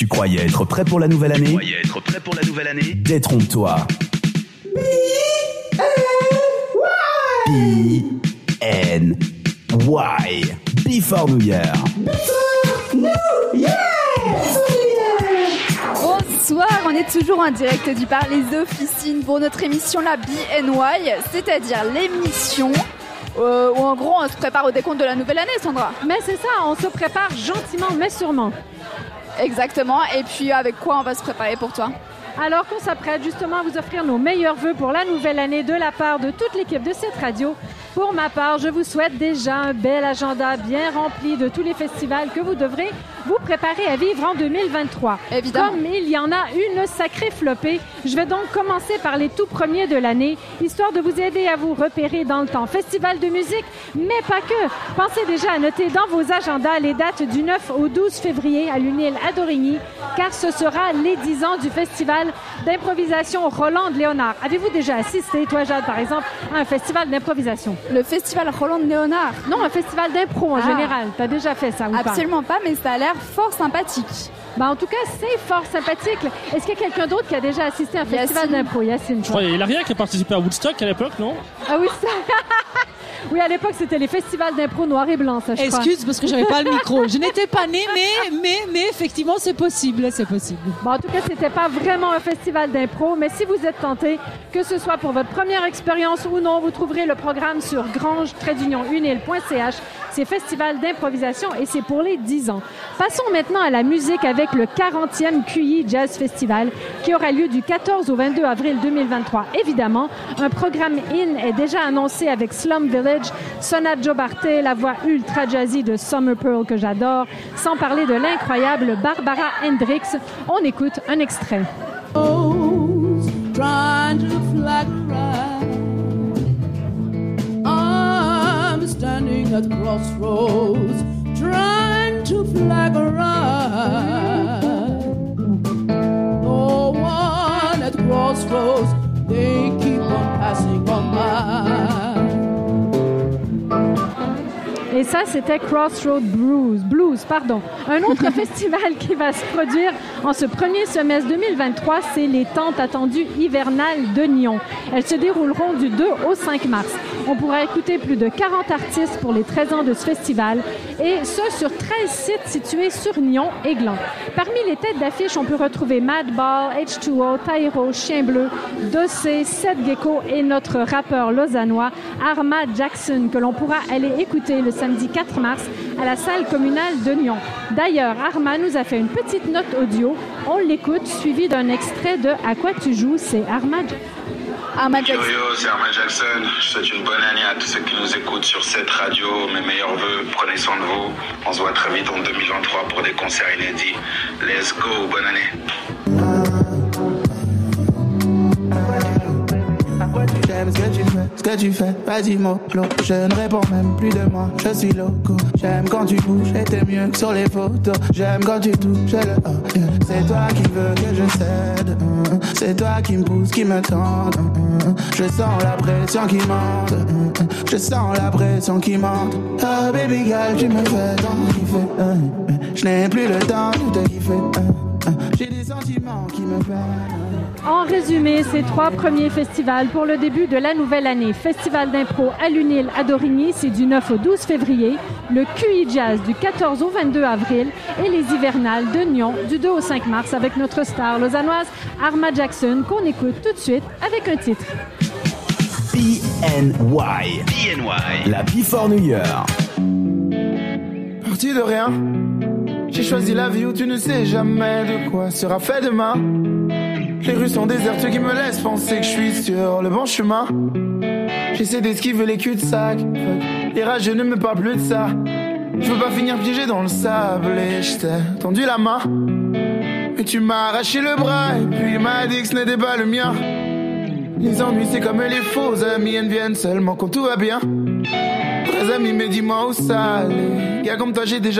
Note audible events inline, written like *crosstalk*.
Tu croyais être prêt pour la nouvelle année Croyais être prêt pour la nouvelle année Détrompe-toi. B-N-Y. Before New Year. Bonsoir, on est toujours en direct du bar Les Officines pour notre émission la BNY, c'est-à-dire l'émission euh, où en gros on se prépare au décompte de la nouvelle année, Sandra. Mais c'est ça, on se prépare gentiment mais sûrement. Exactement, et puis avec quoi on va se préparer pour toi Alors qu'on s'apprête justement à vous offrir nos meilleurs vœux pour la nouvelle année de la part de toute l'équipe de cette radio. Pour ma part, je vous souhaite déjà un bel agenda bien rempli de tous les festivals que vous devrez vous préparer à vivre en 2023. Évidemment. Comme il y en a une sacrée flopée, je vais donc commencer par les tout premiers de l'année, histoire de vous aider à vous repérer dans le temps. Festival de musique, mais pas que. Pensez déjà à noter dans vos agendas les dates du 9 au 12 février à l'UNIL à Dorigny, car ce sera les 10 ans du festival d'improvisation Roland Léonard. Avez-vous déjà assisté, toi Jade par exemple, à un festival d'improvisation? Le festival Roland Léonard Non, un festival d'impro en Ah. général. T'as déjà fait ça ou pas? Absolument pas, mais ça a l'air fort sympathique. Bah, en tout cas, c'est fort sympathique. Est-ce qu'il y a quelqu'un d'autre qui a déjà assisté à un festival d'impro? Yacine. Je crois qu'il y a Hilaria qui a participé à Woodstock à l'époque, non? Ah oui, ça. *laughs* oui, à l'époque, c'était les festivals d'impro noir et blanc, ça, je crois. Excuse parce que j'avais pas le micro. Je n'étais pas née, mais, mais, mais effectivement, c'est possible, c'est possible. Bon, en tout cas, c'était pas vraiment un festival d'impro, mais si vous êtes tenté, que ce soit pour votre première expérience ou non, vous trouverez le programme sur grange-unil.ch. C'est festival d'improvisation et c'est pour les 10 ans. Passons maintenant à la musique avec le 40e QI Jazz Festival qui aura lieu du 14 au 22 avril 2023. Évidemment, un programme in est déjà annoncé avec Slum Village, Sonat Joe Barté, la voix ultra jazzy de Summer Pearl que j'adore, sans parler de l'incroyable Barbara Hendricks. On écoute un extrait. trying at crossroads, trying to flag a right. No one at crossroads, they keep on passing on by. Et ça, c'était Crossroad Blues, Blues, pardon. Un autre *laughs* festival qui va se produire en ce premier semestre 2023, c'est les tentes attendues hivernales de Nyon. Elles se dérouleront du 2 au 5 mars. On pourra écouter plus de 40 artistes pour les 13 ans de ce festival, et ce sur 13 sites situés sur Nyon et Gland. Parmi les têtes d'affiche, on peut retrouver Madball, H2O, Tyro, Chien Bleu, Dossé, Seth Gecko et notre rappeur lausannois Arma Jackson, que l'on pourra aller écouter le samedi 4 mars à la salle communale de Nyon. D'ailleurs, Arma nous a fait une petite note audio. On l'écoute, suivi d'un extrait de À quoi tu joues, c'est Arma Ahmad Jackson. yo, c'est Armand Jackson. Je souhaite une bonne année à tous ceux qui nous écoutent sur cette radio. Mes meilleurs voeux, prenez soin de vous. On se voit très vite en 2023 pour des concerts inédits. Let's go, bonne année. J'aime ce que tu fais, ce que tu fais, vas-y mollo Je ne réponds même plus de moi, je suis loco J'aime quand tu bouges et t'es mieux que sur les photos J'aime quand tu touches le yeah. C'est toi qui veux que je cède hein. C'est toi qui me pousse, qui me tente hein. Je sens la pression qui monte hein. Je sens la pression qui monte Oh baby girl, tu me fais tant kiffer. Je n'ai plus le temps de te kiffer. J'ai des sentiments qui me hein. En résumé, ces trois premiers festivals pour le début de la nouvelle année. Festival d'impro à l'UNIL à Dorigny, c'est du 9 au 12 février. Le QI Jazz du 14 au 22 avril. Et les hivernales de Nyon du 2 au 5 mars avec notre star lausannoise Arma Jackson qu'on écoute tout de suite avec un titre. B-N-Y. BNY. La Before New Year. Parti de rien, j'ai choisi la vie où tu ne sais jamais de quoi sera fait demain. Les rues sont désertes, qui me laisse penser que je suis sur le bon chemin. J'essaie d'esquiver les cul-de-sac. Les rageux ne me parlent plus de ça. Je veux pas finir piégé dans le sable et je t'ai tendu la main. Mais tu m'as arraché le bras et puis m'a dit que ce n'était pas le mien. Les ennuis, c'est comme les faux amis, elles ne viennent seulement quand tout va bien. Vrais amis, mais dis-moi où ça allait. Gars comme toi, j'ai déjà